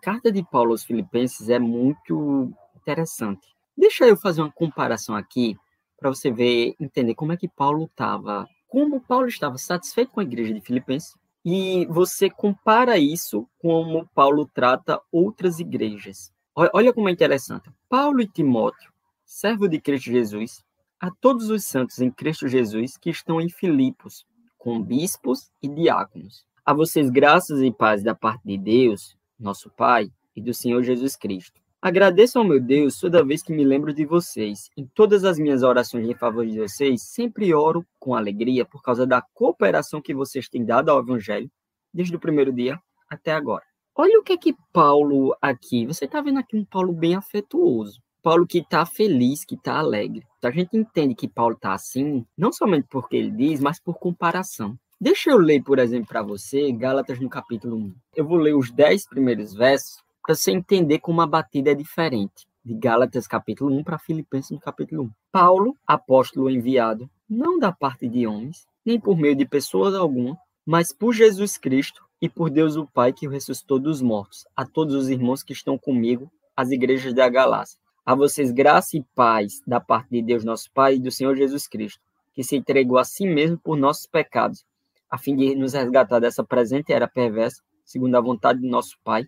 carta de Paulo aos Filipenses é muito interessante. Deixa eu fazer uma comparação aqui para você ver, entender como é que Paulo estava, como Paulo estava satisfeito com a igreja de Filipenses e você compara isso como Paulo trata outras igrejas. Olha como é interessante. Paulo e Timóteo, servo de Cristo Jesus, a todos os santos em Cristo Jesus que estão em Filipos, com bispos e diáconos. A vocês graças e paz da parte de Deus, nosso Pai, e do Senhor Jesus Cristo. Agradeço ao meu Deus toda vez que me lembro de vocês. Em todas as minhas orações em favor de vocês, sempre oro com alegria por causa da cooperação que vocês têm dado ao Evangelho, desde o primeiro dia até agora. Olha o que é que Paulo aqui, você está vendo aqui um Paulo bem afetuoso. Paulo que está feliz, que está alegre. A gente entende que Paulo está assim, não somente porque ele diz, mas por comparação. Deixa eu ler, por exemplo, para você, Gálatas no capítulo 1. Eu vou ler os dez primeiros versos para você entender como a batida é diferente. De Gálatas capítulo 1 para Filipenses no capítulo 1. Paulo, apóstolo enviado, não da parte de homens, nem por meio de pessoas alguma, mas por Jesus Cristo e por Deus o Pai que ressuscitou dos mortos, a todos os irmãos que estão comigo, as igrejas da Galácia. A vocês graça e paz da parte de Deus nosso Pai e do Senhor Jesus Cristo, que se entregou a si mesmo por nossos pecados, a fim de nos resgatar dessa presente era perversa, segundo a vontade de nosso Pai,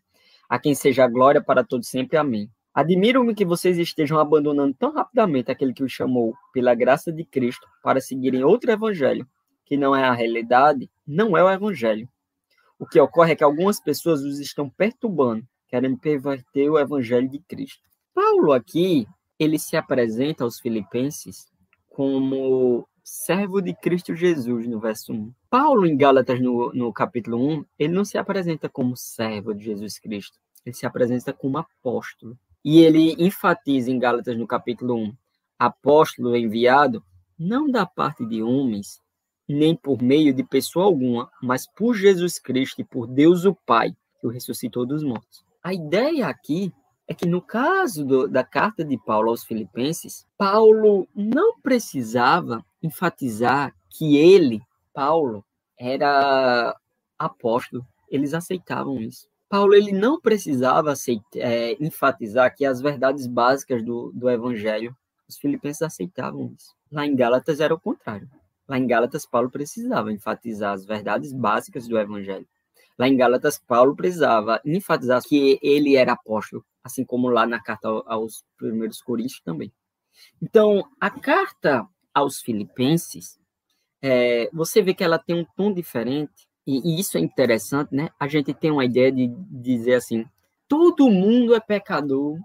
a quem seja a glória para todos sempre. Amém. Admiro-me que vocês estejam abandonando tão rapidamente aquele que os chamou pela graça de Cristo para seguirem outro evangelho, que não é a realidade, não é o evangelho. O que ocorre é que algumas pessoas os estão perturbando, querendo perverter o evangelho de Cristo. Paulo aqui, ele se apresenta aos filipenses como servo de Cristo Jesus, no verso 1. Paulo, em Gálatas, no, no capítulo 1, ele não se apresenta como servo de Jesus Cristo, ele se apresenta como apóstolo. E ele enfatiza em Gálatas, no capítulo 1, apóstolo enviado, não da parte de homens, nem por meio de pessoa alguma, mas por Jesus Cristo e por Deus o Pai, que o ressuscitou dos mortos. A ideia aqui é que no caso do, da carta de Paulo aos Filipenses, Paulo não precisava enfatizar que ele, Paulo, era apóstolo. Eles aceitavam isso. Paulo ele não precisava aceitar, é, enfatizar que as verdades básicas do, do evangelho, os filipenses aceitavam isso. Lá em Gálatas era o contrário. Lá em Gálatas, Paulo precisava enfatizar as verdades básicas do evangelho. Lá em Gálatas, Paulo precisava enfatizar que ele era apóstolo, assim como lá na carta aos primeiros Coríntios também. Então, a carta aos Filipenses, é, você vê que ela tem um tom diferente, e, e, isso é interessante, né? A gente tem uma ideia de dizer assim: todo mundo é pecador,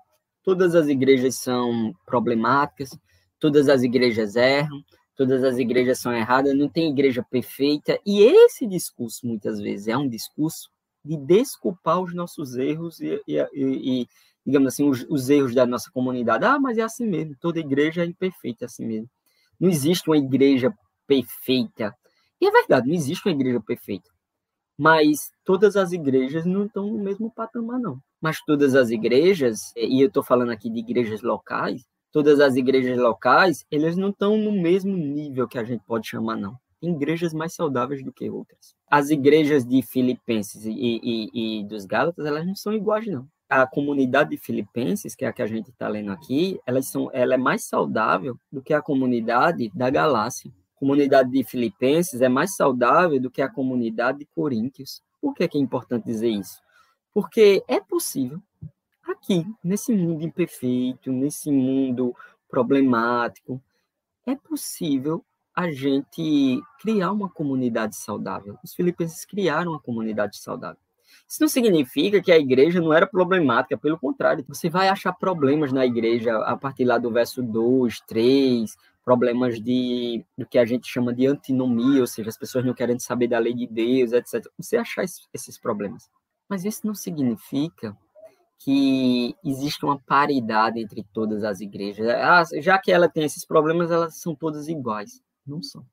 todas as igrejas são problemáticas, todas as igrejas erram, todas as igrejas são erradas, não tem igreja perfeita. E esse discurso, muitas vezes, é um discurso de desculpar os nossos erros e, e, e digamos assim, os, os, erros da nossa comunidade. Ah, mas é assim mesmo, toda igreja é imperfeita, é assim mesmo. Não existe uma igreja perfeita. E é verdade, não existe uma igreja perfeita. Mas todas as igrejas não estão no mesmo patamar, não. Mas todas as igrejas, e eu estou falando aqui de igrejas locais, todas as igrejas locais, eles não estão no mesmo nível que a gente pode chamar, não. Tem igrejas mais saudáveis do que outras. As igrejas de Filipenses e, e, e dos Gálatas, elas não são iguais, não. A comunidade de Filipenses, que é a que a gente está lendo aqui, elas são, ela é mais saudável do que a comunidade da Galácia. A comunidade de Filipenses é mais saudável do que a comunidade de Coríntios. Por que é, que é importante dizer isso? Porque é possível aqui, nesse mundo imperfeito, nesse mundo problemático, é possível a gente criar uma comunidade saudável. Os filipenses criaram uma comunidade saudável. Isso não significa que a igreja não era problemática, pelo contrário, você vai achar problemas na igreja a partir lá do verso 2, 3, problemas de do que a gente chama de antinomia, ou seja, as pessoas não querendo saber da lei de Deus, etc. Você achar esses problemas. Mas isso não significa que existe uma paridade entre todas as igrejas. Ah, já que ela tem esses problemas, elas são todas iguais. Não são.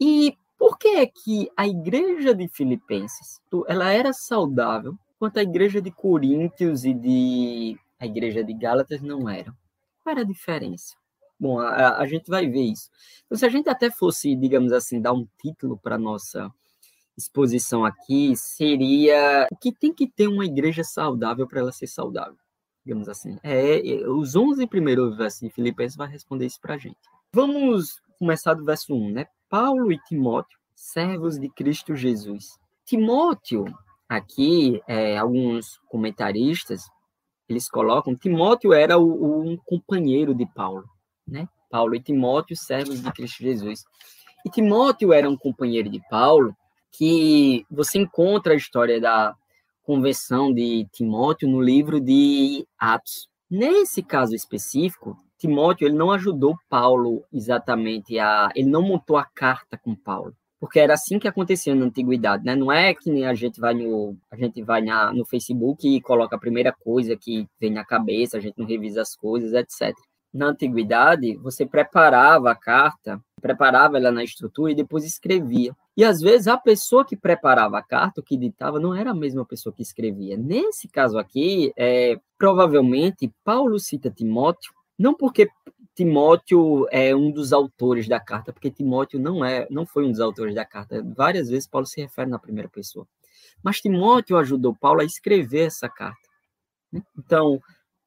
E por que é que a igreja de Filipenses ela era saudável, enquanto a igreja de Coríntios e de a igreja de Gálatas não eram? Qual era a diferença? Bom, a, a gente vai ver isso. Então, se a gente até fosse, digamos assim, dar um título para nossa exposição aqui seria o que tem que ter uma igreja saudável para ela ser saudável, digamos assim. É, é os 11 primeiros versos de Filipenses vai responder isso para a gente. Vamos começar do verso 1, né? Paulo e Timóteo, servos de Cristo Jesus. Timóteo, aqui, é, alguns comentaristas, eles colocam, Timóteo era o, o, um companheiro de Paulo, né? Paulo e Timóteo, servos de Cristo Jesus. E Timóteo era um companheiro de Paulo, que você encontra a história da conversão de Timóteo no livro de Atos. Nesse caso específico, Timóteo ele não ajudou Paulo exatamente a, ele não montou a carta com Paulo, porque era assim que acontecia na antiguidade, né? Não é que nem a gente vai no, a gente vai na, no Facebook e coloca a primeira coisa que vem na cabeça, a gente não revisa as coisas, etc na antiguidade, você preparava a carta, preparava ela na estrutura e depois escrevia. E às vezes a pessoa que preparava a carta, que ditava, não era a mesma pessoa que escrevia. Nesse caso aqui, é, provavelmente Paulo cita Timóteo, não porque Timóteo é um dos autores da carta, porque Timóteo não é, não foi um dos autores da carta. Várias vezes Paulo se refere na primeira pessoa. Mas Timóteo ajudou Paulo a escrever essa carta. Né? Então,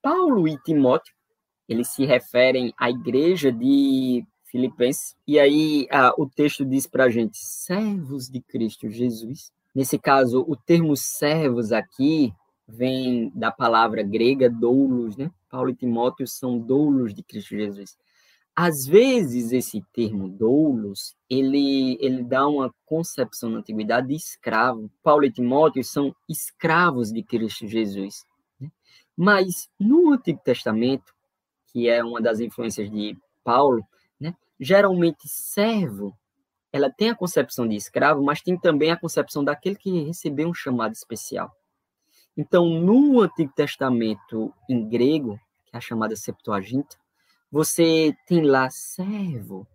Paulo e Timóteo eles se referem à igreja de Filipenses. E aí o texto diz para a gente, servos de Cristo Jesus. Nesse caso, o termo servos aqui vem da palavra grega doulos, né? Paulo e Timóteo são doulos de Cristo Jesus. Às vezes, esse termo doulos, ele, ele dá uma concepção na antiguidade de escravo. Paulo e Timóteo são escravos de Cristo Jesus. Né? Mas, no Antigo Testamento, que é uma das influências de Paulo? Geralmente servo, ela tem a concepção de escravo, mas tem também a concepção daquele que recebeu um chamado especial. Então, no Antigo Testamento em grego, que é a chamada Septuaginta, você tem lá servo.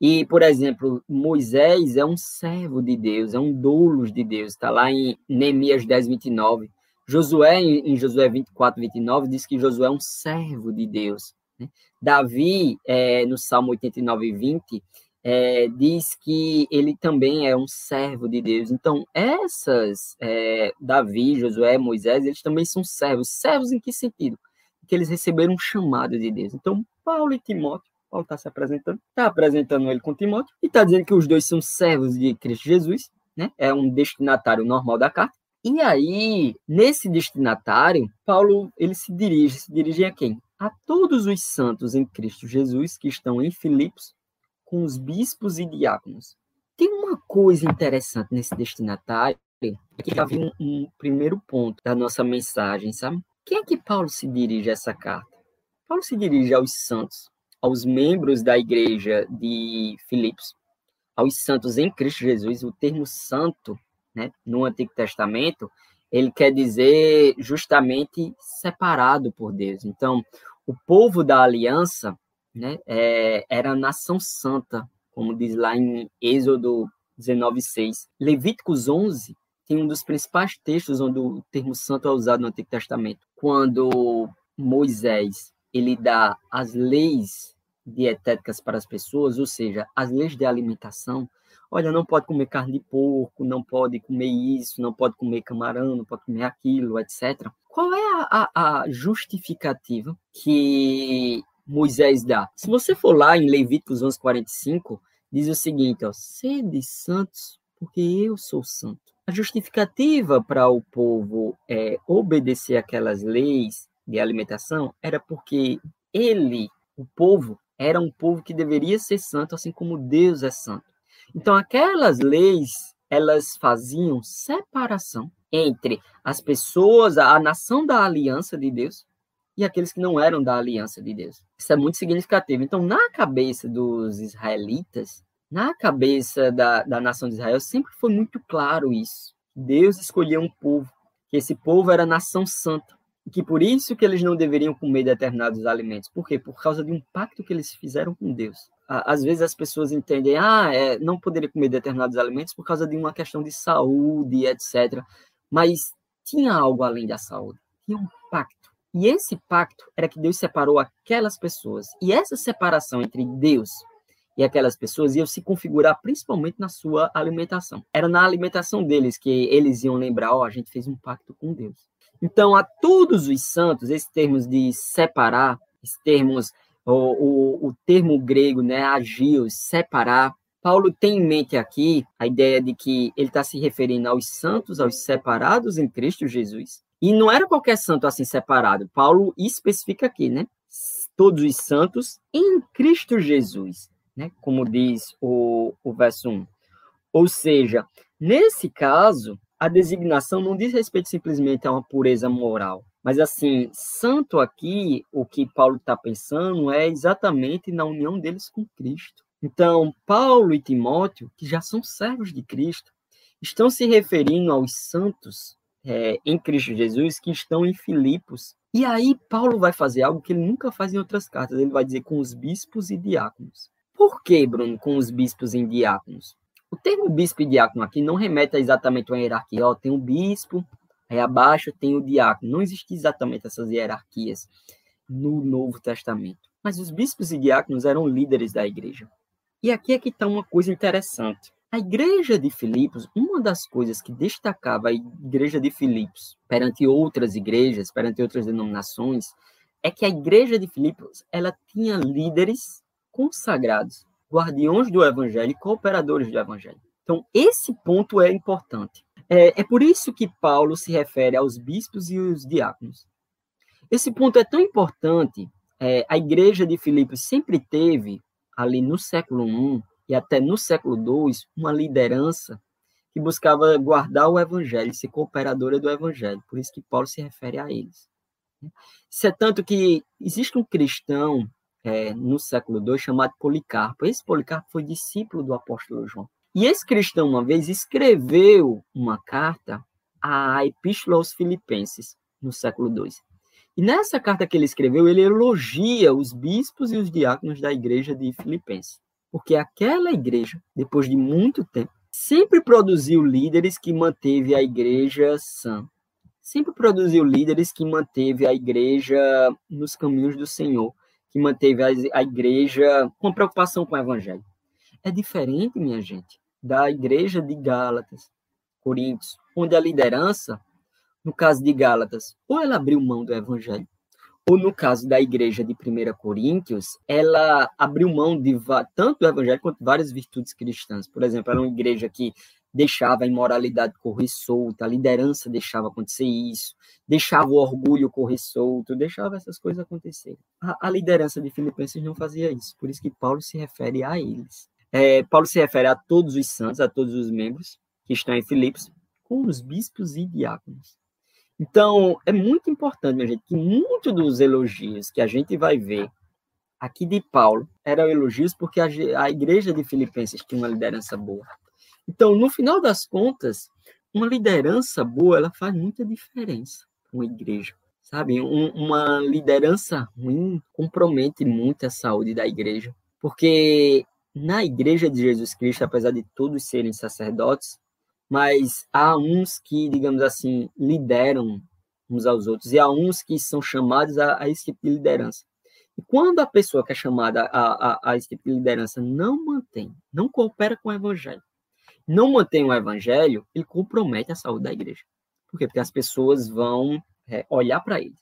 E, por exemplo, Moisés é um servo de Deus, é um doulos de Deus. Está lá em Neemias 10, 29. Josué, em Josué 24, 29, diz que Josué é um servo de Deus. Né? Davi, é, no Salmo 89, 20, é, diz que ele também é um servo de Deus. Então, essas, é, Davi, Josué, Moisés, eles também são servos. Servos em que sentido? Que eles receberam um chamado de Deus. Então, Paulo e Timóteo, Paulo está se apresentando, está apresentando ele com Timóteo, e está dizendo que os dois são servos de Cristo Jesus, né? é um destinatário normal da carta, e aí, nesse destinatário, Paulo ele se dirige, se dirige a quem? A todos os santos em Cristo Jesus que estão em Filipos, com os bispos e diáconos. Tem uma coisa interessante nesse destinatário, que já vem um, um primeiro ponto da nossa mensagem, sabe? Quem é que Paulo se dirige a essa carta? Paulo se dirige aos santos, aos membros da igreja de Filipos, aos santos em Cristo Jesus. O termo santo né, no Antigo Testamento, ele quer dizer justamente separado por Deus. Então, o povo da aliança né, é, era a nação santa, como diz lá em Êxodo 19:6. Levíticos 11 tem um dos principais textos onde o termo santo é usado no Antigo Testamento, quando Moisés ele dá as leis dietéticas para as pessoas, ou seja, as leis de alimentação, olha, não pode comer carne de porco, não pode comer isso, não pode comer camarão, não pode comer aquilo, etc. Qual é a, a, a justificativa que Moisés dá? Se você for lá em Levíticos 11:45, diz o seguinte, ó, sede santos, porque eu sou santo. A justificativa para o povo é, obedecer aquelas leis de alimentação era porque ele, o povo, era um povo que deveria ser santo, assim como Deus é santo. Então, aquelas leis, elas faziam separação entre as pessoas, a nação da aliança de Deus e aqueles que não eram da aliança de Deus. Isso é muito significativo. Então, na cabeça dos israelitas, na cabeça da, da nação de Israel, sempre foi muito claro isso. Deus escolheu um povo, que esse povo era nação santa, e que por isso que eles não deveriam comer determinados alimentos. Por quê? Por causa de um pacto que eles fizeram com Deus às vezes as pessoas entendem, ah, é, não poderia comer determinados alimentos por causa de uma questão de saúde, etc. Mas tinha algo além da saúde, tinha um pacto. E esse pacto era que Deus separou aquelas pessoas. E essa separação entre Deus e aquelas pessoas iam se configurar principalmente na sua alimentação. Era na alimentação deles que eles iam lembrar, ó, oh, a gente fez um pacto com Deus. Então, a todos os santos, esses termos de separar, esses termos, o, o, o termo grego, né, agios, separar, Paulo tem em mente aqui a ideia de que ele está se referindo aos santos, aos separados em Cristo Jesus. E não era qualquer santo assim separado. Paulo especifica aqui, né? Todos os santos em Cristo Jesus né? como diz o, o verso 1. Ou seja, nesse caso, a designação não diz respeito simplesmente a uma pureza moral, mas assim, santo aqui, o que Paulo está pensando é exatamente na união deles com Cristo. Então, Paulo e Timóteo, que já são servos de Cristo, estão se referindo aos santos é, em Cristo Jesus que estão em Filipos. E aí, Paulo vai fazer algo que ele nunca faz em outras cartas. Ele vai dizer com os bispos e diáconos. Por que, Bruno, com os bispos e diáconos? O termo bispo e diácono aqui não remete exatamente a uma hierarquia. Ó, tem o bispo, aí abaixo tem o diácono. Não existe exatamente essas hierarquias no Novo Testamento. Mas os bispos e diáconos eram líderes da igreja. E aqui é que está uma coisa interessante. A igreja de Filipos, uma das coisas que destacava a igreja de Filipos perante outras igrejas, perante outras denominações, é que a igreja de Filipos, ela tinha líderes consagrados, guardiões do evangelho e cooperadores do evangelho. Então, esse ponto é importante. É, é por isso que Paulo se refere aos bispos e os diáconos. Esse ponto é tão importante. É, a igreja de Filipos sempre teve, ali no século I e até no século II, uma liderança que buscava guardar o evangelho, ser cooperadora do evangelho. Por isso que Paulo se refere a eles. Isso é tanto que existe um cristão é, no século II chamado Policarpo. Esse Policarpo foi discípulo do apóstolo João. E esse cristão, uma vez, escreveu uma carta à Epístola aos Filipenses, no século II. E nessa carta que ele escreveu, ele elogia os bispos e os diáconos da igreja de Filipenses. Porque aquela igreja, depois de muito tempo, sempre produziu líderes que manteve a igreja sã. Sempre produziu líderes que manteve a igreja nos caminhos do Senhor que manteve a, igreja com preocupação com o evangelho. É diferente, minha gente, da igreja de Gálatas, Coríntios, onde a liderança, no caso de Gálatas, ou ela abriu mão do evangelho, ou no caso da igreja de 1 Coríntios, ela abriu mão de tanto do evangelho quanto várias virtudes cristãs. Por exemplo, era uma igreja que deixava a imoralidade correr solta, a liderança deixava acontecer isso, deixava o orgulho correr solto, deixava essas coisas acontecerem. A, a liderança de Filipenses não fazia isso, por isso que Paulo se refere a eles. É, Paulo se refere a todos os santos, a todos os membros que estão em Filipos, com os bispos e diáconos. Então, é muito importante, minha gente, que muitos dos elogios que a gente vai ver aqui de Paulo eram elogios porque a, a igreja de Filipenses tinha uma liderança boa. Então, no final das contas, uma liderança boa, ela faz muita diferença para uma igreja, sabe? Um, uma liderança ruim compromete muito a saúde da igreja, porque na igreja de Jesus Cristo, apesar de todos serem sacerdotes, mas há uns que, digamos assim, lideram uns aos outros, e há uns que são chamados a, a esse tipo de liderança. E quando a pessoa que é chamada a, a, a esse tipo de liderança não mantém, não coopera com o evangelho, não mantém o evangelho, ele compromete a saúde da igreja. Por quê? Porque as pessoas vão é, olhar para ele.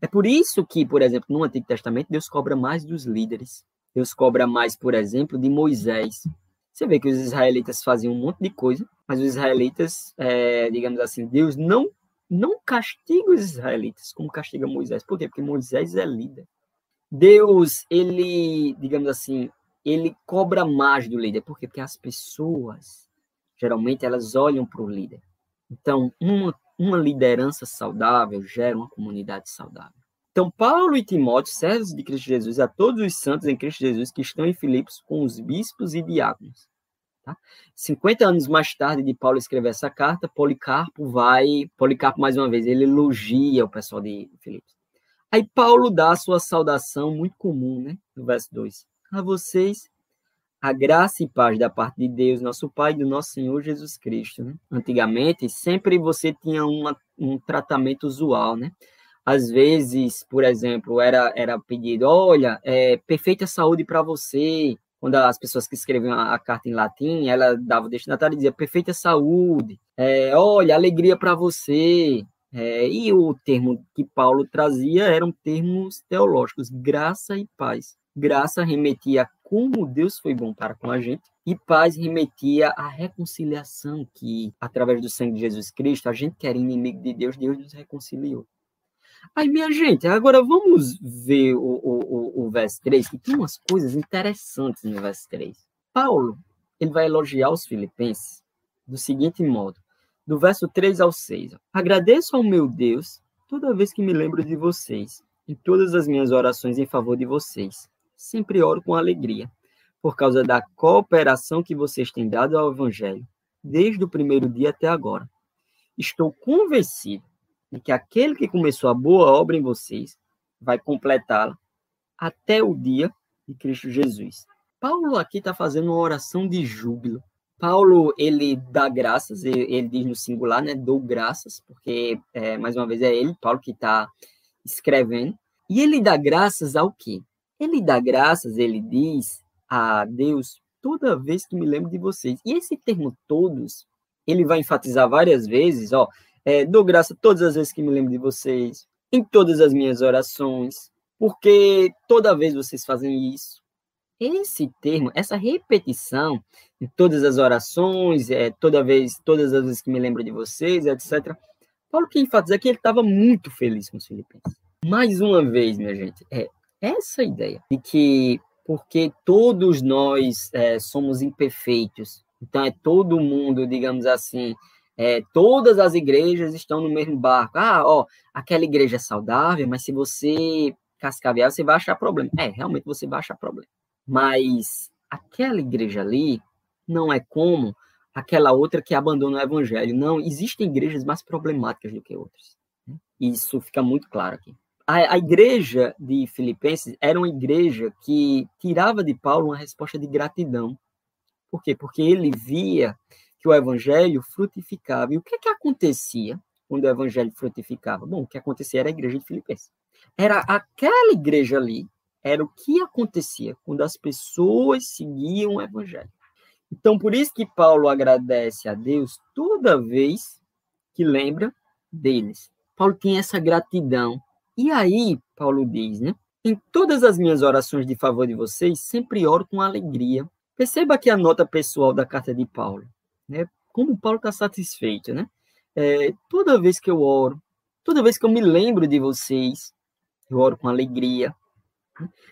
É por isso que, por exemplo, no Antigo Testamento, Deus cobra mais dos líderes. Deus cobra mais, por exemplo, de Moisés. Você vê que os israelitas faziam um monte de coisa, mas os israelitas, é, digamos assim, Deus não não castiga os israelitas como castiga Moisés. Por quê? Porque Moisés é líder. Deus, ele, digamos assim, ele cobra mais do líder. Por quê? Porque as pessoas geralmente elas olham para o líder. Então, uma, uma liderança saudável gera uma comunidade saudável. Então, Paulo e Timóteo, servos de Cristo Jesus, a todos os santos em Cristo Jesus que estão em Filipos com os bispos e diáconos. Tá? 50 anos mais tarde de Paulo escrever essa carta, Policarpo vai, Policarpo mais uma vez, ele elogia o pessoal de Filipos. Aí Paulo dá a sua saudação muito comum, né, no verso 2. A vocês a graça e paz da parte de Deus, nosso Pai e do nosso Senhor Jesus Cristo. Né? Antigamente, sempre você tinha uma, um tratamento usual, né? Às vezes, por exemplo, era, era pedido, olha, é, perfeita saúde para você, quando as pessoas que escreviam a, a carta em latim, ela dava o destinatário e dizia perfeita saúde, é, olha, alegria para você. É, e o termo que Paulo trazia eram termos teológicos, graça e paz. Graça remetia a como Deus foi bom para com a gente, e paz remetia à reconciliação que, através do sangue de Jesus Cristo, a gente que era inimigo de Deus, Deus nos reconciliou. Aí, minha gente, agora vamos ver o, o, o, verso 3, que tem umas coisas interessantes no verso 3. Paulo, ele vai elogiar os filipenses do seguinte modo, do verso 3 ao 6. Agradeço ao meu Deus toda vez que me lembro de vocês, em todas as minhas orações em favor de vocês. Sempre oro com alegria, por causa da cooperação que vocês têm dado ao Evangelho, desde o primeiro dia até agora. Estou convencido de que aquele que começou a boa obra em vocês vai completá-la até o dia de Cristo Jesus. Paulo aqui está fazendo uma oração de júbilo. Paulo, ele dá graças, ele, diz no singular, né? Dou graças, porque, é, mais uma vez, é ele, Paulo, que está escrevendo. E ele dá graças ao quê? Ele dá graças, ele diz a Deus toda vez que me lembro de vocês. E esse termo todos, ele vai enfatizar várias vezes, ó, é, dou graça todas as vezes que me lembro de vocês, em todas as minhas orações, porque toda vez vocês fazem isso. Esse termo, essa repetição em todas as orações, é, toda vez, todas as vezes que me lembro de vocês, etc. Paulo que enfatiza que ele estava muito feliz com os filipenses. Mais uma vez, minha gente, é essa ideia de que porque todos nós é, somos imperfeitos, então é todo mundo, digamos assim, é, todas as igrejas estão no mesmo barco. Ah, ó, aquela igreja é saudável, mas se você cascavear, você vai achar problema. É, realmente você vai achar problema. Mas aquela igreja ali não é como aquela outra que abandona o evangelho. Não, existem igrejas mais problemáticas do que outras. Né? Isso fica muito claro aqui. A, a igreja de Filipenses era uma igreja que tirava de Paulo uma resposta de gratidão. Por quê? Porque ele via que o evangelho frutificava. E o que, que acontecia quando o evangelho frutificava? Bom, o que acontecia era a igreja de Filipenses. Era aquela igreja ali, era o que acontecia quando as pessoas seguiam o evangelho. Então, por isso que Paulo agradece a Deus toda vez que lembra deles. Paulo tem essa gratidão. E aí, Paulo diz, né? Em todas as minhas orações de favor de vocês, sempre oro com alegria. Perceba que a nota pessoal da carta de Paulo né? Como Paulo está satisfeito, né? É, toda vez que eu oro, toda vez que eu me lembro de vocês, eu oro com alegria.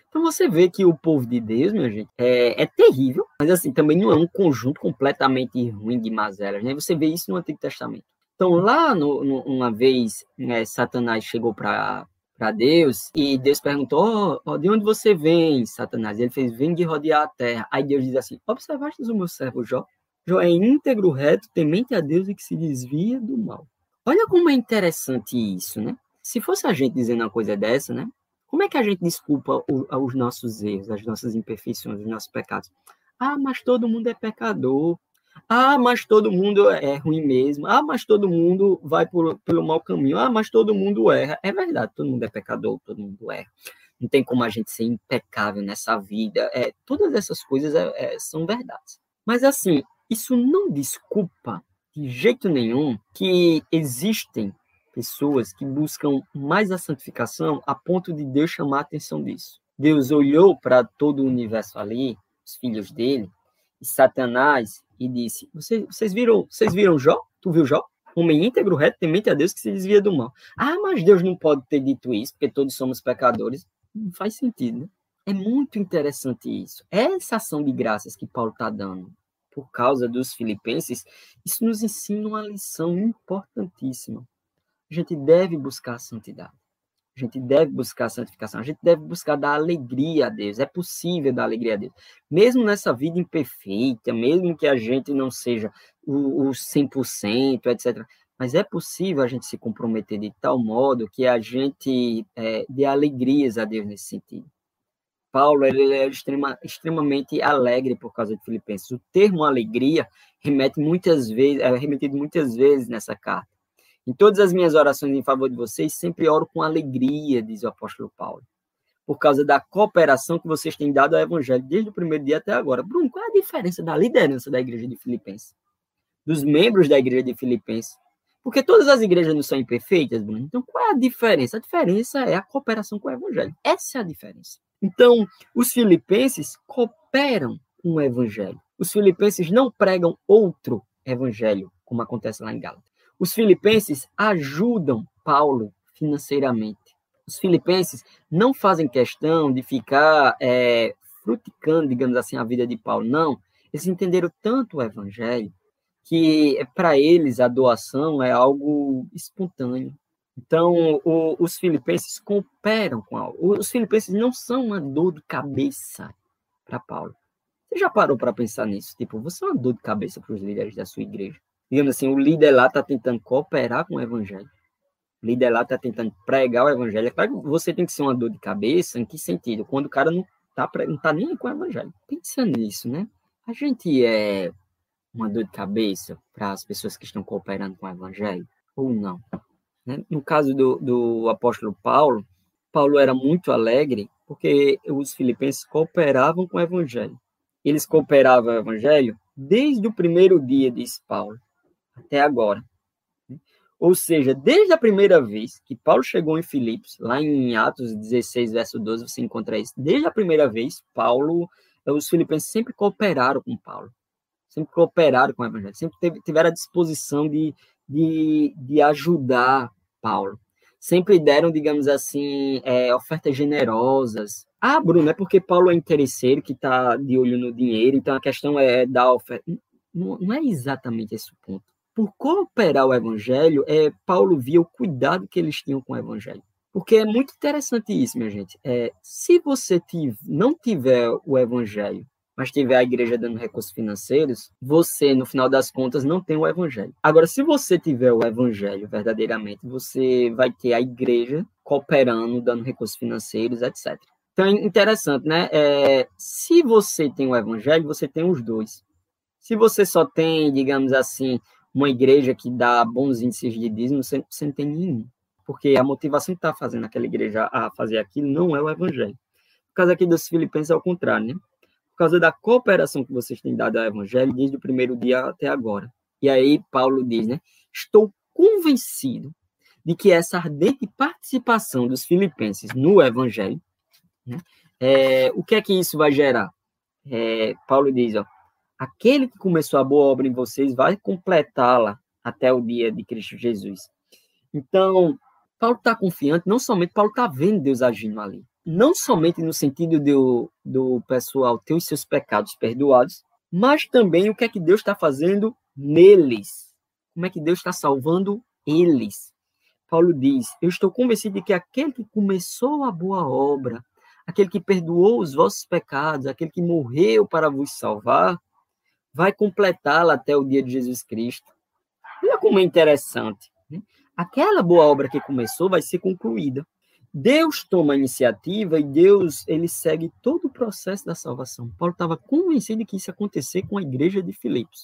Então você vê que o povo de Deus, minha gente, é, é terrível, mas assim, também não é um conjunto completamente ruim de mazelas, né? Você vê isso no Antigo Testamento. Então lá, no, no, uma vez, né, Satanás chegou para para Deus e Deus perguntou: oh, de onde você vem, Satanás? Ele fez: vem de rodear a terra. Aí Deus diz assim: observaste o meu servo Jó? Jó é íntegro, reto, temente a Deus e que se desvia do mal. Olha como é interessante isso, né? Se fosse a gente dizendo uma coisa dessa, né? Como é que a gente desculpa os nossos erros, as nossas imperfeições, os nossos pecados? Ah, mas todo mundo é pecador. Ah, mas todo mundo é ruim mesmo. Ah, mas todo mundo vai por, pelo mau caminho. Ah, mas todo mundo erra. É verdade, todo mundo é pecador, todo mundo erra. Não tem como a gente ser impecável nessa vida. É, todas essas coisas é, é, são verdades. Mas assim, isso não desculpa de jeito nenhum que existem pessoas que buscam mais a santificação a ponto de Deus chamar a atenção disso. Deus olhou para todo o universo ali, os filhos dele, e Satanás, e disse: Vocês, vocês viram, vocês viram Jó? Tu viu Jó? Homem íntegro, reto, temente a Deus que se desvia do mal. Ah, mas Deus não pode ter dito isso, porque todos somos pecadores. Não faz sentido, né? É muito interessante isso. Essa ação de graças que Paulo está dando por causa dos filipenses, isso nos ensina uma lição importantíssima. A gente deve buscar a santidade. A gente deve buscar a santificação. A gente deve buscar dar alegria a Deus. É possível dar alegria a Deus. Mesmo nessa vida imperfeita, mesmo que a gente não seja o, o 100%, etc. Mas é possível a gente se comprometer de tal modo que a gente é, dê alegrias a Deus nesse sentido. Paulo ele é extrema, extremamente alegre por causa de Filipenses. O termo alegria remete muitas vezes, é remetido muitas vezes nessa carta. Em todas as minhas orações em favor de vocês, sempre oro com alegria, diz o apóstolo Paulo. por causa da cooperação que vocês têm dado ao evangelho desde o primeiro dia até agora. Bruno, qual é a diferença da liderança da igreja de Filipenses? Dos membros da igreja de Filipenses? Porque todas as igrejas não são imperfeitas, Bruno. Então, qual é a diferença? A diferença é a cooperação com o evangelho. Essa é a diferença. Então, os filipenses cooperam com o evangelho. Os filipenses não pregam outro evangelho, como acontece lá em Gálatas. Os filipenses ajudam Paulo financeiramente. Os filipenses não fazem questão de ficar é, fruticando, digamos assim, a vida de Paulo. Não. Eles entenderam tanto o evangelho que para eles a doação é algo espontâneo. Então, o, os filipenses cooperam com algo. Os filipenses não são uma dor de cabeça para Paulo. Você já parou para pensar nisso? Tipo, você é uma dor de cabeça para os líderes da sua igreja. Digamos assim, o líder lá está tentando cooperar com o evangelho. O líder lá está tentando pregar o evangelho. É claro que você tem que ser uma dor de cabeça, em que sentido? Quando o cara não está não tá nem com o evangelho. Pensa nisso, né? A gente é uma dor de cabeça para as pessoas que estão cooperando com o evangelho ou não? Né? No caso do, do apóstolo Paulo, Paulo era muito alegre porque os filipenses cooperavam com o evangelho. Eles cooperavam com o evangelho desde o primeiro dia, diz Paulo, até agora. Ou seja, desde a primeira vez que Paulo chegou em Filipos, lá em Atos 16, verso 12, você encontra isso. Desde a primeira vez, Paulo, os filipenses sempre cooperaram com Paulo. Sempre cooperaram com o evangelho. Sempre tiveram a disposição de, de, de ajudar Paulo. Sempre deram, digamos assim, é, ofertas generosas. Ah, Bruno, é porque Paulo é interesseiro que está de olho no dinheiro, então a questão é dar oferta. Não, não é exatamente esse o ponto. Por cooperar o evangelho, é, Paulo via o cuidado que eles tinham com o evangelho. Porque é muito interessante isso, minha gente. É, se você tiv não tiver o evangelho mas tiver a igreja dando recursos financeiros, você, no final das contas, não tem o evangelho. Agora, se você tiver o evangelho verdadeiramente, você vai ter a igreja cooperando, dando recursos financeiros, etc. Então, é interessante, né? É, se você tem o evangelho, você tem os dois. Se você só tem, digamos assim, uma igreja que dá bons índices de dízimo, você, você não tem nenhum. Porque a motivação que está fazendo aquela igreja a fazer aquilo não é o evangelho. Por causa aqui dos filipenses é o contrário, né? Por causa da cooperação que vocês têm dado ao Evangelho desde o primeiro dia até agora. E aí Paulo diz, né? Estou convencido de que essa ardente participação dos filipenses no Evangelho, né, é, o que é que isso vai gerar? É, Paulo diz, ó, aquele que começou a boa obra em vocês vai completá-la até o dia de Cristo Jesus. Então, Paulo está confiante, não somente Paulo está vendo Deus agindo ali, não somente no sentido do, do pessoal ter os seus pecados perdoados, mas também o que é que Deus está fazendo neles. Como é que Deus está salvando eles. Paulo diz: Eu estou convencido de que aquele que começou a boa obra, aquele que perdoou os vossos pecados, aquele que morreu para vos salvar, vai completá-la até o dia de Jesus Cristo. Olha como é interessante. Né? Aquela boa obra que começou vai ser concluída. Deus toma a iniciativa e Deus ele segue todo o processo da salvação. Paulo estava convencido que isso ia acontecer com a igreja de Filipos.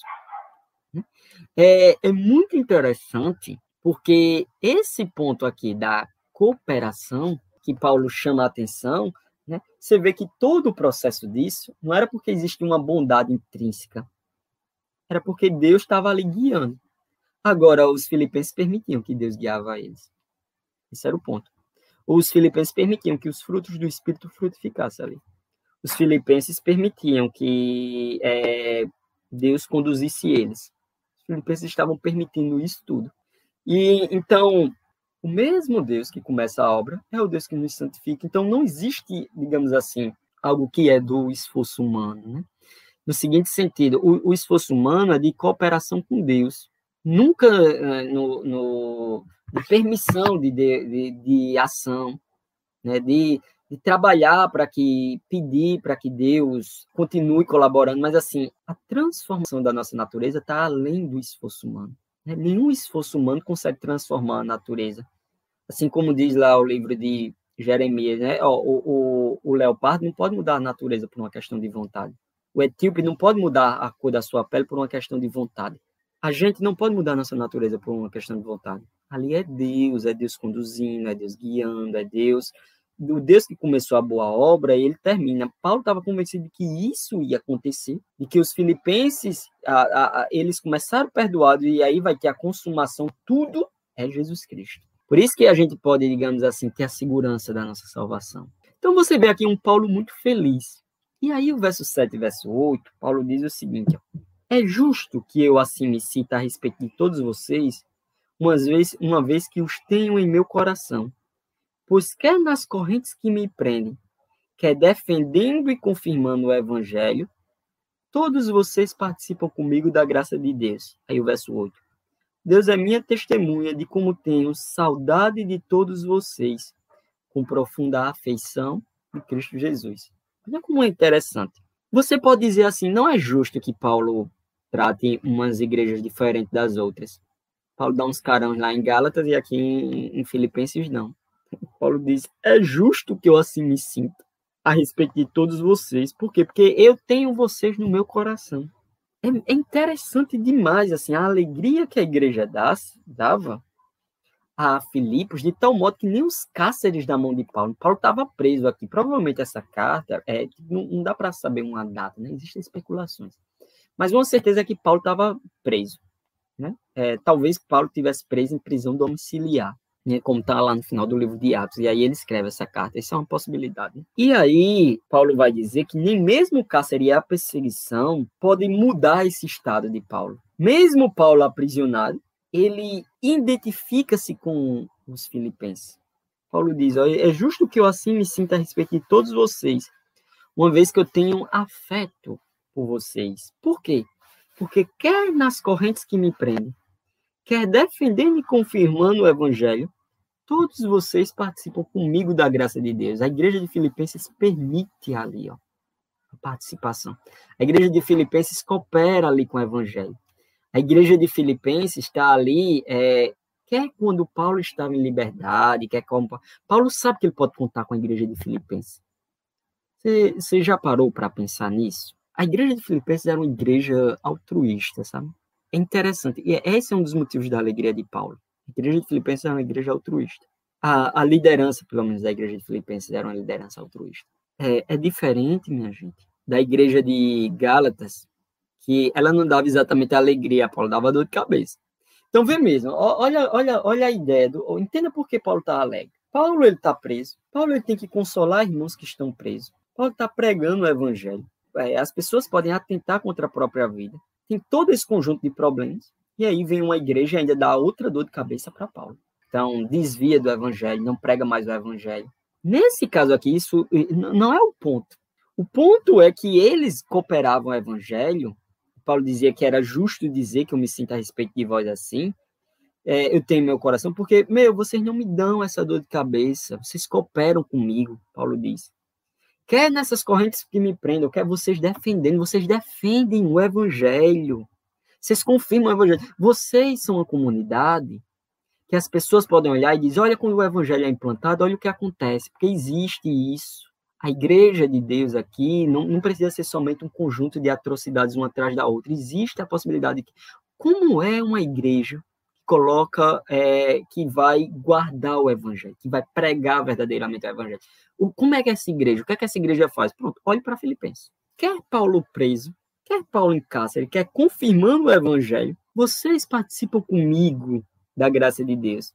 É, é muito interessante porque esse ponto aqui da cooperação que Paulo chama a atenção, né, você vê que todo o processo disso não era porque existia uma bondade intrínseca, era porque Deus estava ali guiando. Agora, os filipenses permitiam que Deus guiava eles. Esse era o ponto os filipenses permitiam que os frutos do Espírito frutificassem ali. Os filipenses permitiam que é, Deus conduzisse eles. Os filipenses estavam permitindo isso tudo. E então, o mesmo Deus que começa a obra é o Deus que nos santifica. Então, não existe, digamos assim, algo que é do esforço humano. Né? No seguinte sentido, o, o esforço humano é de cooperação com Deus. Nunca eh, no, no de permissão de, de, de ação, né? de, de trabalhar para que, pedir para que Deus continue colaborando, mas assim, a transformação da nossa natureza está além do esforço humano. Né? Nenhum esforço humano consegue transformar a natureza. Assim como diz lá o livro de Jeremias, né? o, o, o leopardo não pode mudar a natureza por uma questão de vontade. O etíope não pode mudar a cor da sua pele por uma questão de vontade. A gente não pode mudar a nossa natureza por uma questão de vontade. Ali é Deus, é Deus conduzindo, é Deus guiando, é Deus do Deus que começou a boa obra, ele termina. Paulo estava convencido de que isso ia acontecer, de que os filipenses, a, a, a, eles começaram perdoados e aí vai ter a consumação, tudo é Jesus Cristo. Por isso que a gente pode, digamos assim, ter a segurança da nossa salvação. Então você vê aqui um Paulo muito feliz. E aí o verso 7 e verso 8, Paulo diz o seguinte, ó, é justo que eu assim me sinta a respeito de todos vocês, uma vez, uma vez que os tenho em meu coração. Pois quer nas correntes que me prendem, quer defendendo e confirmando o evangelho, todos vocês participam comigo da graça de Deus. Aí o verso 8. Deus é minha testemunha de como tenho saudade de todos vocês, com profunda afeição de Cristo Jesus. Olha como é interessante. Você pode dizer assim, não é justo que Paulo trate umas igrejas diferentes das outras. Paulo dá uns carão lá em Gálatas e aqui em, em Filipenses não. Paulo diz: é justo que eu assim me sinta a respeito de todos vocês. Por quê? Porque eu tenho vocês no meu coração. É, é interessante demais assim a alegria que a igreja dava a Filipos de tal modo que nem os cáceres da mão de Paulo. Paulo estava preso aqui. Provavelmente essa carta é não, não dá para saber uma data, né? Existem especulações. Mas uma certeza é que Paulo estava preso. Né? É, talvez Paulo tivesse preso em prisão domiciliar, né? como está lá no final do livro de Atos. E aí ele escreve essa carta. Isso é uma possibilidade. E aí Paulo vai dizer que nem mesmo o cárcere e a perseguição podem mudar esse estado de Paulo. Mesmo Paulo aprisionado, ele identifica-se com os filipenses. Paulo diz: é justo que eu assim me sinta a respeito de todos vocês, uma vez que eu tenho afeto por vocês. Por quê? Porque quer nas correntes que me prendem, quer defendendo e confirmando o evangelho, todos vocês participam comigo da graça de Deus. A igreja de Filipenses permite ali, ó, a participação. A igreja de Filipenses coopera ali com o evangelho. A igreja de Filipenses está ali, é, quer quando Paulo estava em liberdade, quer como Paulo sabe que ele pode contar com a igreja de Filipenses. Você, já parou para pensar nisso? A igreja de Filipenses era uma igreja altruísta, sabe? É interessante. E esse é um dos motivos da alegria de Paulo. A igreja de Filipenses era uma igreja altruísta. A, a liderança, pelo menos, da igreja de Filipenses era uma liderança altruísta. É, é diferente, minha gente, da igreja de Gálatas, que ela não dava exatamente alegria a Paulo, dava dor de cabeça. Então, vê mesmo, olha, olha, olha a ideia, do, entenda por que Paulo está alegre. Paulo ele está preso, Paulo ele tem que consolar irmãos que estão presos. Paulo está pregando o evangelho é, as pessoas podem atentar contra a própria vida. Tem todo esse conjunto de problemas. E aí vem uma igreja e ainda dá outra dor de cabeça para Paulo. Então, desvia do evangelho, não prega mais o evangelho. Nesse caso aqui, isso não é o ponto. O ponto é que eles cooperavam o evangelho. Paulo dizia que era justo dizer que eu me sinto a respeito de vós assim. É, eu tenho meu coração, porque, meu, vocês não me dão essa dor de cabeça, vocês cooperam comigo, Paulo diz. Quer nessas correntes que me prendam, quer vocês defendendo, vocês defendem o evangelho. Vocês confirmam o evangelho. Vocês são uma comunidade que as pessoas podem olhar e dizer: olha, quando o evangelho é implantado, olha o que acontece, porque existe isso. A igreja de Deus aqui não, não precisa ser somente um conjunto de atrocidades uma atrás da outra. Existe a possibilidade de que, como é uma igreja coloca é, que vai guardar o evangelho, que vai pregar verdadeiramente o evangelho. O, como é que essa igreja? O que é que essa igreja faz? Pronto, olhe para Filipenses. Quer Paulo preso, quer Paulo em cárcere, quer confirmando o evangelho, vocês participam comigo da graça de Deus.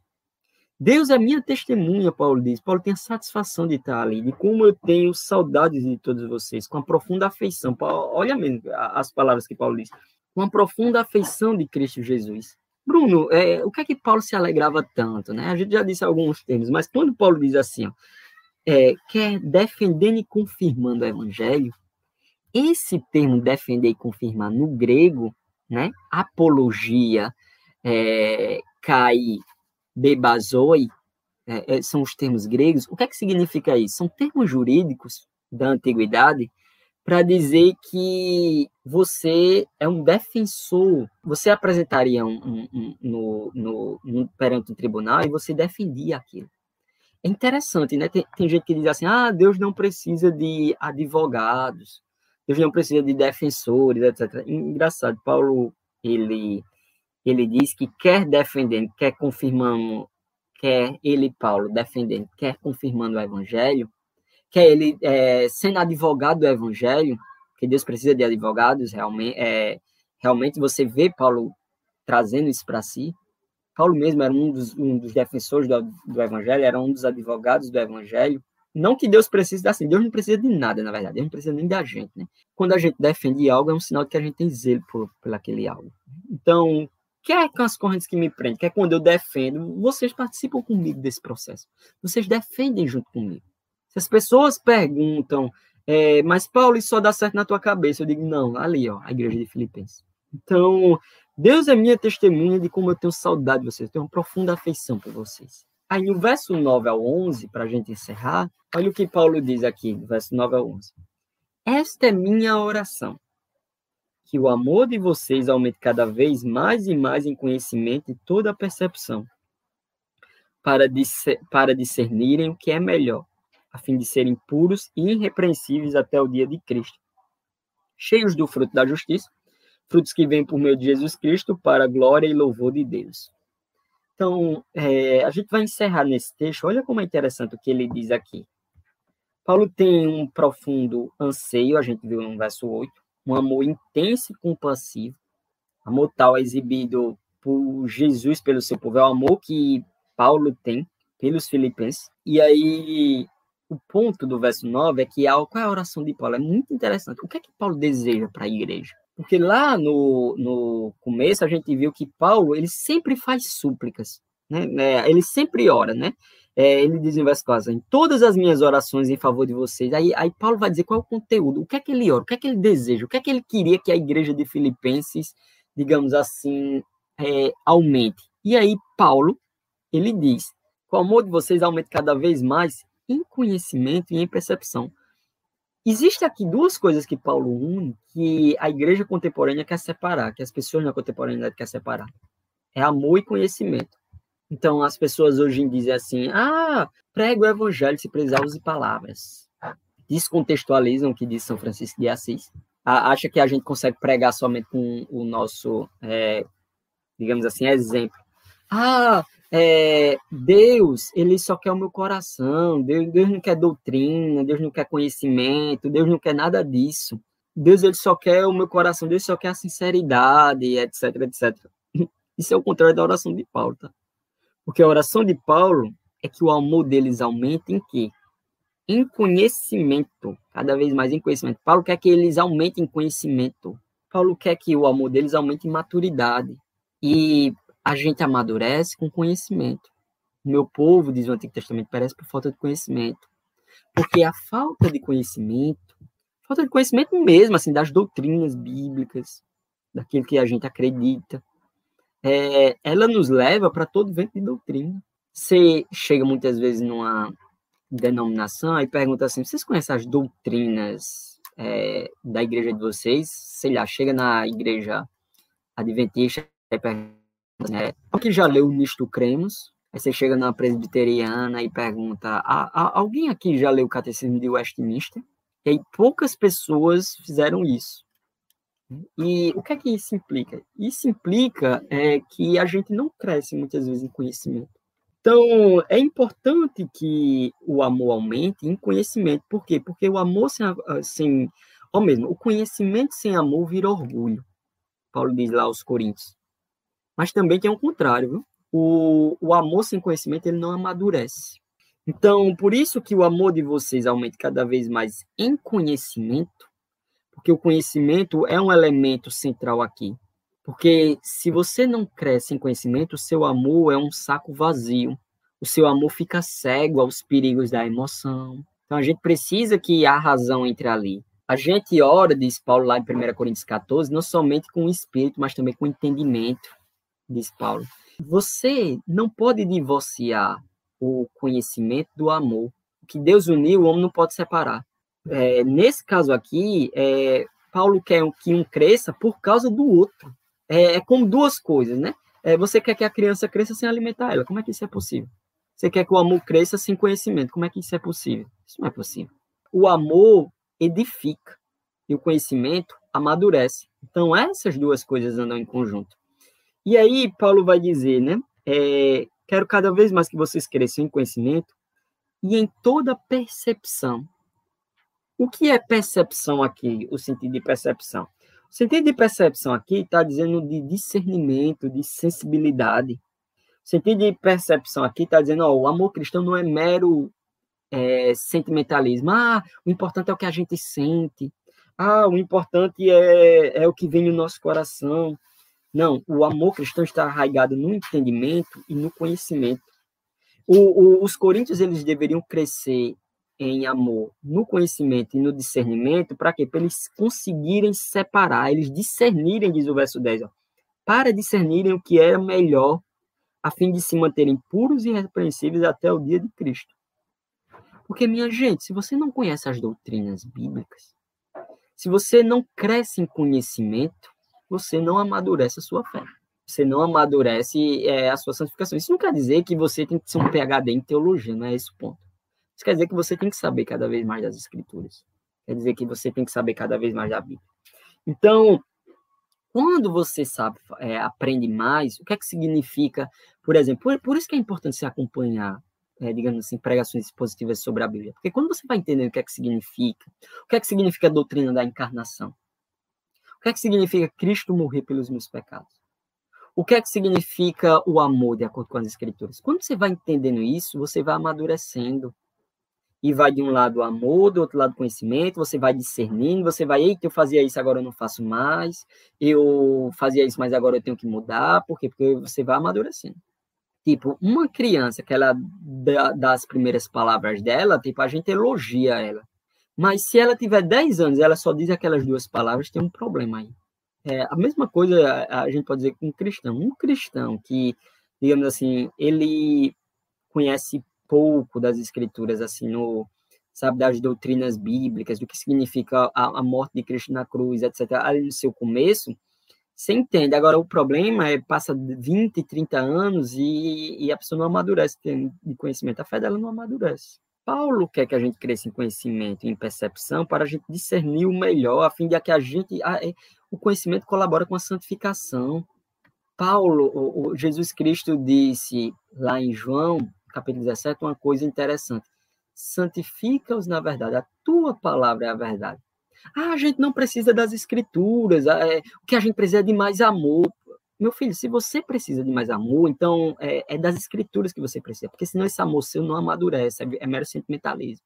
Deus é minha testemunha, Paulo diz. Paulo tem a satisfação de estar ali, de como eu tenho saudades de todos vocês, com a profunda afeição. Paulo, olha mesmo as palavras que Paulo diz. Com a profunda afeição de Cristo Jesus. Bruno, é, o que é que Paulo se alegrava tanto? Né? A gente já disse alguns termos, mas quando Paulo diz assim, ó, é, quer defendendo e confirmando o evangelho, esse termo defender e confirmar no grego, né, apologia, é, kai, bebazoi, é, é, são os termos gregos. O que é que significa isso? São termos jurídicos da antiguidade para dizer que você é um defensor. Você apresentaria um, um, um, no, no, perante um tribunal e você defendia aquilo. É interessante, né? Tem, tem, gente que diz assim: ah, Deus não precisa de advogados, Deus não precisa de defensores, etc. Engraçado, Paulo ele ele diz que quer defendendo, quer confirmando, quer ele, Paulo, defendendo, quer confirmando o evangelho, quer ele é, sendo advogado do evangelho, que Deus precisa de advogados, realmente, é, realmente você vê Paulo trazendo isso para si. Paulo mesmo era um dos, um dos defensores do, do, evangelho, era um dos advogados do evangelho. Não que Deus precise assim, Deus não precisa de nada, na verdade, Deus não precisa nem da gente, né? Quando a gente defende algo, é um sinal de que a gente tem zelo por, por aquele algo. Então, quer com as correntes que me prendem, quer quando eu defendo, vocês participam comigo desse processo. Vocês defendem junto comigo. Se as pessoas perguntam, é, mas Paulo, isso só dá certo na tua cabeça, eu digo, não, ali, ó, a igreja de Filipenses. Então, Deus é minha testemunha de como eu tenho saudade de vocês, eu tenho uma profunda afeição por vocês. Aí, no verso 9 ao 11, para a gente encerrar, olha o que Paulo diz aqui, no verso 9 ao 11. Esta é minha oração, que o amor de vocês aumente cada vez mais e mais em conhecimento e toda a percepção, para, para discernirem o que é melhor, a fim de serem puros e irrepreensíveis até o dia de Cristo, cheios do fruto da justiça, frutos que vêm por meio de Jesus Cristo para a glória e louvor de Deus. Então, é, a gente vai encerrar nesse texto. Olha como é interessante o que ele diz aqui. Paulo tem um profundo anseio, a gente viu no verso 8, um amor intenso e compassivo. Amor tal exibido por Jesus pelo seu povo, é o amor que Paulo tem pelos filipenses. E aí, o ponto do verso 9 é que qual é a oração de Paulo? É muito interessante. O que é que Paulo deseja para a igreja? Porque lá no, no começo a gente viu que Paulo ele sempre faz súplicas, né? É, ele sempre ora, né? É, ele diz em verso 4, em todas as minhas orações em favor de vocês. Aí, aí Paulo vai dizer qual é o conteúdo, o que é que ele ora, o que é que ele deseja, o que é que ele queria que a igreja de Filipenses, digamos assim, é, aumente. E aí Paulo, ele diz, que o amor de vocês aumente cada vez mais em conhecimento e em percepção Existem aqui duas coisas que Paulo une que a igreja contemporânea quer separar, que as pessoas na contemporaneidade querem separar. É amor e conhecimento. Então, as pessoas hoje dizem assim, ah, prega o evangelho se precisar use palavras. Descontextualizam o que diz São Francisco de Assis. Acha que a gente consegue pregar somente com o nosso, é, digamos assim, exemplo. Ah, é, Deus, ele só quer o meu coração, Deus, Deus não quer doutrina, Deus não quer conhecimento, Deus não quer nada disso. Deus, ele só quer o meu coração, Deus só quer a sinceridade, etc, etc. Isso é o contrário da oração de Paulo, tá? Porque a oração de Paulo é que o amor deles aumente em quê? Em conhecimento, cada vez mais em conhecimento. Paulo quer que eles aumentem em conhecimento. Paulo quer que o amor deles aumente em maturidade. E a gente amadurece com conhecimento. O meu povo, diz o Antigo Testamento, parece por falta de conhecimento. Porque a falta de conhecimento, falta de conhecimento mesmo, assim, das doutrinas bíblicas, daquilo que a gente acredita, é, ela nos leva para todo vento de doutrina. Você chega muitas vezes numa denominação e pergunta assim: vocês conhecem as doutrinas é, da igreja de vocês? Sei lá, chega na igreja adventista e pergunta né? que já leu Nisto Cremos, aí você chega na presbiteriana e pergunta, alguém aqui já leu o Catecismo de Westminster? E aí poucas pessoas fizeram isso. E o que é que isso implica? Isso implica é, que a gente não cresce muitas vezes em conhecimento. Então, é importante que o amor aumente em conhecimento. Por quê? Porque o amor sem, sem ou mesmo, o conhecimento sem amor vira orgulho. Paulo diz lá aos Coríntios. Mas também tem o contrário, viu? O, o amor sem conhecimento, ele não amadurece. Então, por isso que o amor de vocês aumente cada vez mais em conhecimento, porque o conhecimento é um elemento central aqui. Porque se você não cresce em conhecimento, o seu amor é um saco vazio. O seu amor fica cego aos perigos da emoção. Então a gente precisa que a razão entre ali. A gente ora, diz Paulo lá em 1 Coríntios 14, não somente com o espírito, mas também com o entendimento diz Paulo. Você não pode divorciar o conhecimento do amor. O que Deus uniu, o homem não pode separar. É, nesse caso aqui, é, Paulo quer que um cresça por causa do outro. É, é como duas coisas, né? É, você quer que a criança cresça sem alimentar ela. Como é que isso é possível? Você quer que o amor cresça sem conhecimento. Como é que isso é possível? Isso não é possível. O amor edifica e o conhecimento amadurece. Então, essas duas coisas andam em conjunto. E aí, Paulo vai dizer, né? É, Quero cada vez mais que vocês cresçam em conhecimento e em toda percepção. O que é percepção aqui? O sentido de percepção. O sentido de percepção aqui está dizendo de discernimento, de sensibilidade. O sentido de percepção aqui está dizendo, ó, o amor cristão não é mero é, sentimentalismo. Ah, o importante é o que a gente sente. Ah, o importante é, é o que vem no nosso coração. Não, o amor cristão está arraigado no entendimento e no conhecimento. O, o, os coríntios eles deveriam crescer em amor, no conhecimento e no discernimento, para quê? Para eles conseguirem separar, eles discernirem, diz o verso 10, ó, para discernirem o que é melhor, a fim de se manterem puros e irrepreensíveis até o dia de Cristo. Porque, minha gente, se você não conhece as doutrinas bíblicas, se você não cresce em conhecimento, você não amadurece a sua fé. Você não amadurece é, a sua santificação. Isso não quer dizer que você tem que ser um PhD em teologia, não é esse o ponto. Isso quer dizer que você tem que saber cada vez mais das escrituras. Quer dizer que você tem que saber cada vez mais da Bíblia. Então, quando você sabe, é, aprende mais, o que é que significa, por exemplo, por, por isso que é importante se acompanhar é, digamos assim, pregações positivas sobre a Bíblia. Porque quando você vai entendendo o que é que significa, o que é que significa a doutrina da encarnação, que é que significa Cristo morrer pelos meus pecados, o que é que significa o amor, de acordo com as Escrituras. Quando você vai entendendo isso, você vai amadurecendo. E vai de um lado o amor, do outro lado o conhecimento, você vai discernindo, você vai, eita, eu fazia isso, agora eu não faço mais, eu fazia isso, mas agora eu tenho que mudar, por quê? Porque você vai amadurecendo. Tipo, uma criança que ela dá as primeiras palavras dela, tipo, a gente elogia ela. Mas se ela tiver 10 anos ela só diz aquelas duas palavras, tem um problema aí. É, a mesma coisa a gente pode dizer com um cristão. Um cristão que, digamos assim, ele conhece pouco das escrituras, assim, no, sabe, das doutrinas bíblicas, do que significa a, a morte de Cristo na cruz, etc., ali no seu começo, você entende. Agora, o problema é passa 20, 30 anos e, e a pessoa não amadurece de conhecimento. A fé dela não amadurece. Paulo quer que a gente cresça em conhecimento e em percepção para a gente discernir o melhor, a fim de que a gente. A, é, o conhecimento colabora com a santificação. Paulo, o, o Jesus Cristo disse lá em João, capítulo 17, uma coisa interessante. Santifica-os na verdade. A tua palavra é a verdade. Ah, a gente não precisa das escrituras, é, o que a gente precisa é de mais amor. Meu filho, se você precisa de mais amor, então é, é das escrituras que você precisa, porque senão esse amor seu não amadurece, é, é mero sentimentalismo.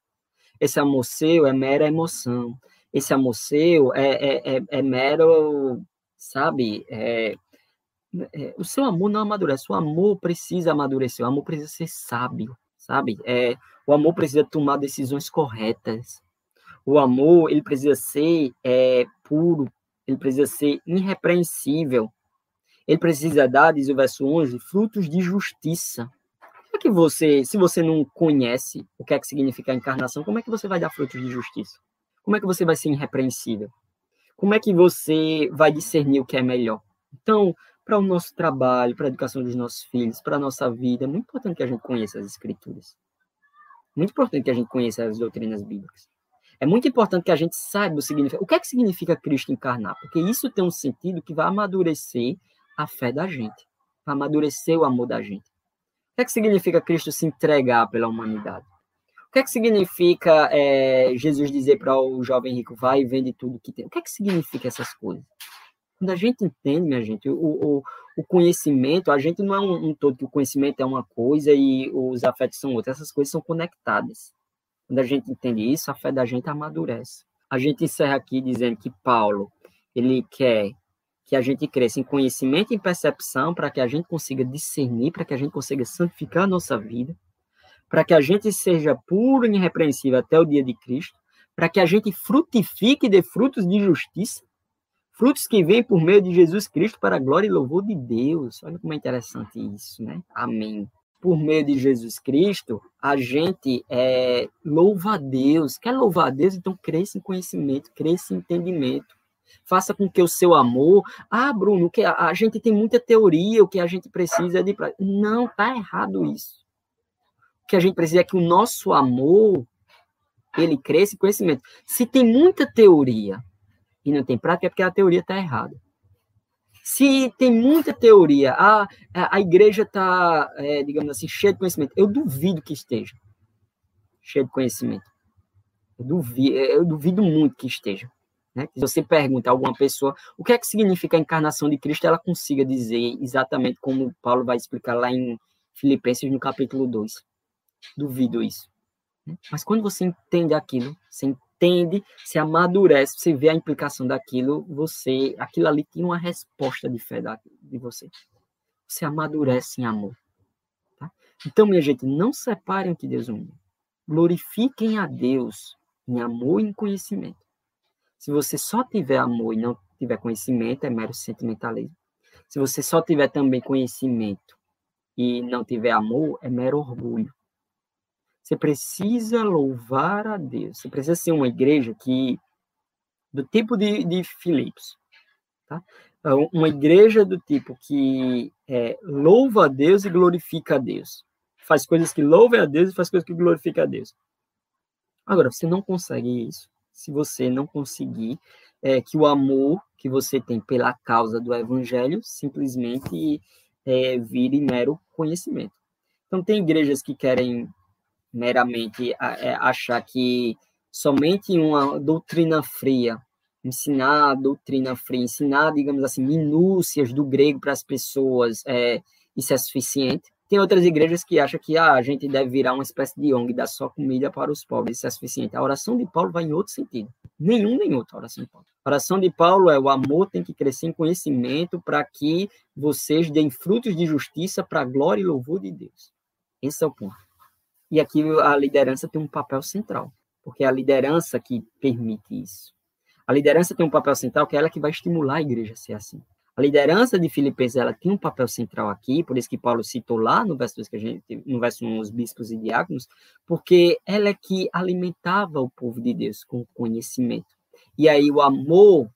Esse amor seu é mera emoção. Esse amor seu é, é, é, é mero, sabe, é, é, o seu amor não amadurece, o amor precisa amadurecer, o amor precisa ser sábio, sabe? É, o amor precisa tomar decisões corretas, o amor, ele precisa ser é, puro, ele precisa ser irrepreensível. Ele precisa dar, diz o verso 11, frutos de justiça. Como é que você, se você não conhece o que é que significa a encarnação, como é que você vai dar frutos de justiça? Como é que você vai ser irrepreensível? Como é que você vai discernir o que é melhor? Então, para o nosso trabalho, para a educação dos nossos filhos, para a nossa vida, é muito importante que a gente conheça as escrituras. Muito importante que a gente conheça as doutrinas bíblicas. É muito importante que a gente saiba o significado. O que é que significa Cristo encarnar? Porque isso tem um sentido que vai amadurecer a fé da gente, vai amadurecer o amor da gente. O que é que significa Cristo se entregar pela humanidade? O que é que significa é, Jesus dizer para o jovem rico, vai e vende tudo que tem? O que é que significa essas coisas? Quando a gente entende, minha gente, o, o, o conhecimento, a gente não é um, um, todo que o conhecimento é uma coisa e os afetos são outras, essas coisas são conectadas. Quando a gente entende isso, a fé da gente amadurece. A gente encerra aqui dizendo que Paulo, ele quer que a gente cresça em conhecimento e em percepção para que a gente consiga discernir, para que a gente consiga santificar a nossa vida, para que a gente seja puro e irrepreensível até o dia de Cristo, para que a gente frutifique de frutos de justiça, frutos que vêm por meio de Jesus Cristo para a glória e louvor de Deus. Olha como é interessante isso, né? Amém por meio de Jesus Cristo, a gente é, louva a Deus. Quer louvar a Deus? Então cresça em conhecimento, cresça em entendimento. Faça com que o seu amor. Ah, Bruno, que a, gente tem muita teoria, o que a gente precisa é de. Não, tá errado isso. O que a gente precisa é que o nosso amor ele cresça em conhecimento. Se tem muita teoria e não tem prática, é porque a teoria está errada. Se tem muita teoria, a, a igreja está, é, digamos assim, cheia de conhecimento, eu duvido que esteja cheia de conhecimento. Eu duvido, eu duvido muito que esteja. Né? Se você pergunta a alguma pessoa o que é que significa a encarnação de Cristo, ela consiga dizer exatamente como Paulo vai explicar lá em Filipenses, no capítulo 2. Duvido isso. Mas quando você entende aquilo, você entende, se amadurece, você vê a implicação daquilo, você, aquilo ali tem uma resposta de fé da, de você. Você amadurece em amor. Tá? Então, minha gente, não separem o que Deus uniu. Glorifiquem a Deus em amor e em conhecimento. Se você só tiver amor e não tiver conhecimento, é mero sentimentalismo. Se você só tiver também conhecimento e não tiver amor, é mero orgulho. Você precisa louvar a Deus. Você precisa ser uma igreja que do tipo de, de Filipos, tá? Então, uma igreja do tipo que é, louva a Deus e glorifica a Deus. Faz coisas que louvem a Deus e faz coisas que glorificam a Deus. Agora, você não consegue isso se você não conseguir é, que o amor que você tem pela causa do evangelho simplesmente é, vire mero conhecimento. Então, tem igrejas que querem meramente é, achar que somente uma doutrina fria, ensinar doutrina fria, ensinar, digamos assim, minúcias do grego para as pessoas, é, isso é suficiente. Tem outras igrejas que acham que ah, a gente deve virar uma espécie de ONG, dar só comida para os pobres, isso é suficiente. A oração de Paulo vai em outro sentido. Nenhum nem outro, a oração de Paulo. A oração de Paulo é o amor tem que crescer em conhecimento para que vocês deem frutos de justiça para a glória e louvor de Deus. Esse é o ponto. E aqui a liderança tem um papel central, porque é a liderança que permite isso. A liderança tem um papel central que é ela que vai estimular a igreja a ser assim. A liderança de Filipenses ela tem um papel central aqui, por isso que Paulo citou lá no verso 2 que a gente no verso 1 os bispos e diáconos, porque ela é que alimentava o povo de Deus com conhecimento. E aí o amor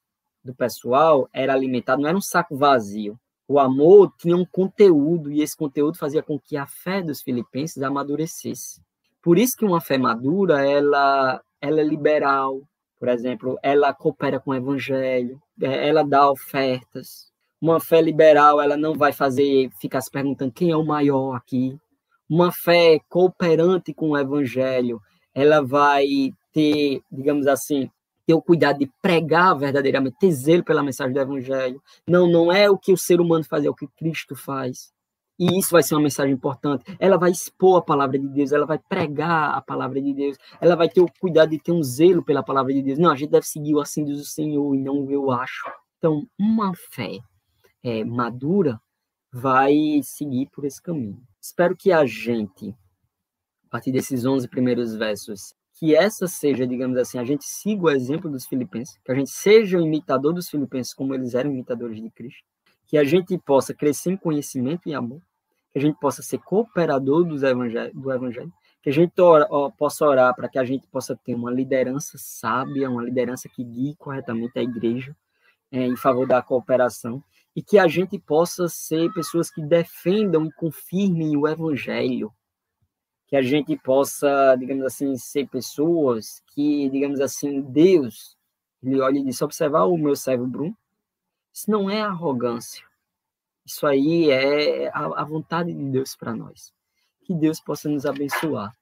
do pessoal era alimentado, não era um saco vazio, o amor tinha um conteúdo e esse conteúdo fazia com que a fé dos filipenses amadurecesse. Por isso que uma fé madura, ela, ela é liberal, por exemplo, ela coopera com o evangelho, é, ela dá ofertas. Uma fé liberal, ela não vai fazer ficar se perguntando quem é o maior aqui. Uma fé cooperante com o evangelho, ela vai ter, digamos assim, ter o cuidado de pregar verdadeiramente, ter zelo pela mensagem do Evangelho. Não, não é o que o ser humano faz, é o que Cristo faz. E isso vai ser uma mensagem importante. Ela vai expor a palavra de Deus, ela vai pregar a palavra de Deus, ela vai ter o cuidado de ter um zelo pela palavra de Deus. Não, a gente deve seguir o assim diz o Senhor e não o eu acho. Então, uma fé é, madura vai seguir por esse caminho. Espero que a gente, a partir desses 11 primeiros versos, que essa seja, digamos assim, a gente siga o exemplo dos filipenses, que a gente seja o imitador dos filipenses como eles eram imitadores de Cristo, que a gente possa crescer em conhecimento e amor, que a gente possa ser cooperador dos evangelho, do evangelho, que a gente ora, ó, possa orar para que a gente possa ter uma liderança sábia, uma liderança que guie corretamente a igreja é, em favor da cooperação, e que a gente possa ser pessoas que defendam e confirmem o evangelho, que a gente possa, digamos assim, ser pessoas que, digamos assim, Deus, ele olha e diz, observar o meu servo Bruno, isso não é arrogância, isso aí é a, a vontade de Deus para nós. Que Deus possa nos abençoar